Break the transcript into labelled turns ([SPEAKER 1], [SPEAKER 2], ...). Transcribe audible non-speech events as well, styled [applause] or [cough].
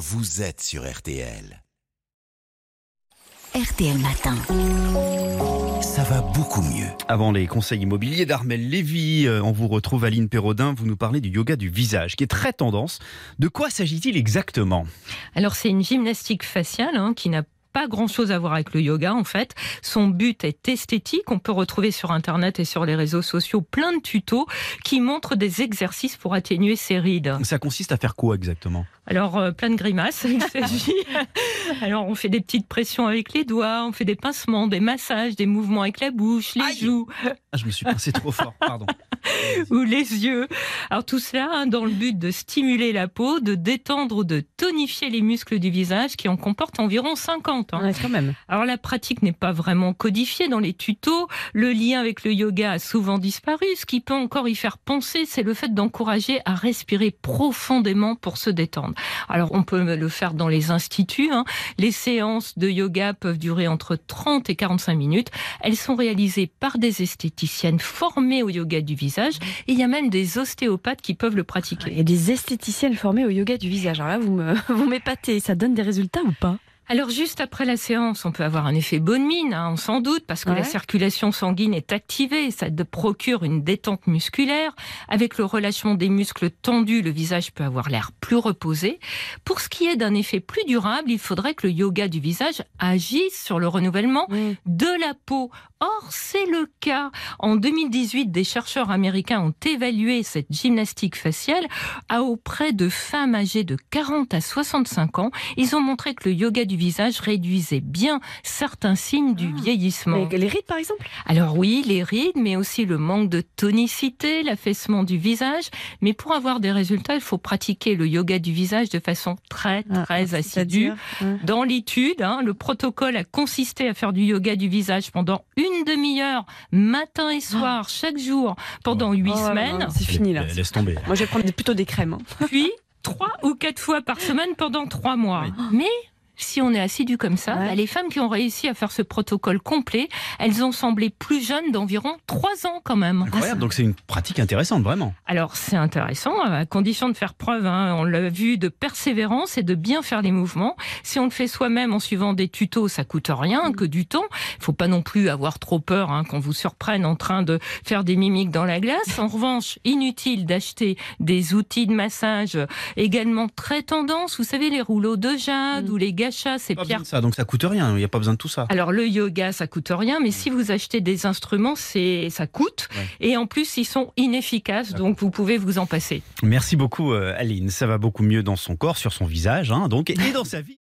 [SPEAKER 1] vous êtes sur RTL.
[SPEAKER 2] RTL Matin.
[SPEAKER 1] Ça va beaucoup mieux.
[SPEAKER 3] Avant les conseils immobiliers d'Armel Lévy, euh, on vous retrouve Aline Perraudin, vous nous parlez du yoga du visage, qui est très tendance. De quoi s'agit-il exactement?
[SPEAKER 4] Alors c'est une gymnastique faciale hein, qui n'a pas grand-chose à voir avec le yoga en fait. Son but est esthétique. On peut retrouver sur Internet et sur les réseaux sociaux plein de tutos qui montrent des exercices pour atténuer ses rides.
[SPEAKER 3] Ça consiste à faire quoi exactement?
[SPEAKER 4] Alors, euh, plein de grimaces, [laughs] il s'agit. Alors, on fait des petites pressions avec les doigts, on fait des pincements, des massages, des mouvements avec la bouche, les
[SPEAKER 3] Aïe
[SPEAKER 4] joues
[SPEAKER 3] Ah, je me suis pincé trop fort, pardon. [laughs]
[SPEAKER 4] ou les yeux. Alors, tout cela hein, dans le but de stimuler la peau, de détendre ou de tonifier les muscles du visage qui en comportent environ 50. hein.
[SPEAKER 5] Ouais, quand même.
[SPEAKER 4] Alors la pratique n'est pas vraiment codifiée dans les tutos. Le lien avec le yoga a souvent disparu. Ce qui peut encore y faire penser, c'est le fait d'encourager à respirer profondément pour se détendre. Alors on peut le faire dans les instituts. hein. Les séances de yoga peuvent durer entre 30 et 45 minutes. Elles sont réalisées par des formées au yoga du visage. Et il y a même des ostéopathes qui peuvent le pratiquer.
[SPEAKER 5] A des esthéticiennes formées au yoga du visage. Alors là, vous me, [laughs] vous m'épatez. Ça donne des résultats ou pas?
[SPEAKER 4] Alors juste après la séance, on peut avoir un effet bonne mine, hein, on s'en doute, parce que
[SPEAKER 5] Ouais.
[SPEAKER 4] la circulation sanguine est activée, ça procure une détente musculaire. Avec le relâchement des muscles tendus, le visage peut avoir l'air plus reposé. Pour ce qui est d'un effet plus durable, il faudrait que le yoga du visage agisse sur le renouvellement de la peau. Or, c'est le cas. En 2018, des chercheurs américains ont évalué cette gymnastique faciale à auprès de femmes âgées de 40 à 65 ans. Ils ont montré que le yoga du visage réduisait bien certains signes du vieillissement.
[SPEAKER 5] Mais Les rides, par exemple?
[SPEAKER 4] Alors oui, les rides, mais aussi le manque de tonicité, l'affaissement du visage. Mais pour avoir des résultats, il faut pratiquer le yoga du visage de façon très,
[SPEAKER 5] Ah,
[SPEAKER 4] très assidue. Dans l'étude, hein, le protocole a consisté à faire du yoga du visage pendant une demi-heure, matin et soir, chaque jour, pendant huit
[SPEAKER 5] Oh
[SPEAKER 4] semaines,
[SPEAKER 5] C'est fini là.
[SPEAKER 3] Laisse tomber.
[SPEAKER 5] Moi, je vais prendre plutôt des crèmes. hein.
[SPEAKER 4] puis trois ou quatre fois par semaine pendant trois mois. Mais si on est assidu comme ça,
[SPEAKER 5] Ouais.
[SPEAKER 4] bah, les femmes qui ont réussi à faire ce protocole complet, elles ont semblé plus jeunes d'environ trois ans quand même.
[SPEAKER 3] Incroyable, donc c'est une pratique intéressante, vraiment.
[SPEAKER 4] Alors c'est intéressant, à condition de faire preuve, hein, on l'a vu, de persévérance et de bien faire les mouvements. Si on le fait soi-même en suivant des tutos, ça coûte rien, que du temps. Il faut pas non plus avoir trop peur hein, qu'on vous surprenne en train de faire des mimiques dans la glace. En revanche, inutile d'acheter des outils de massage euh, également très tendance. Vous savez, les rouleaux de jade
[SPEAKER 5] Mm.
[SPEAKER 4] ou les gachas, ces
[SPEAKER 3] Pas
[SPEAKER 4] pierres
[SPEAKER 3] besoin de ça, donc ça coûte rien, il n'y a pas besoin de tout ça.
[SPEAKER 4] alors le yoga, ça coûte rien, mais si vous achetez des instruments, c'est ça coûte.
[SPEAKER 3] Ouais.
[SPEAKER 4] Et en plus, ils sont inefficaces, donc vous pouvez vous en passer.
[SPEAKER 3] Merci beaucoup, euh, Aline. Ça va beaucoup mieux dans son corps, sur son visage, hein, donc, et dans sa vie.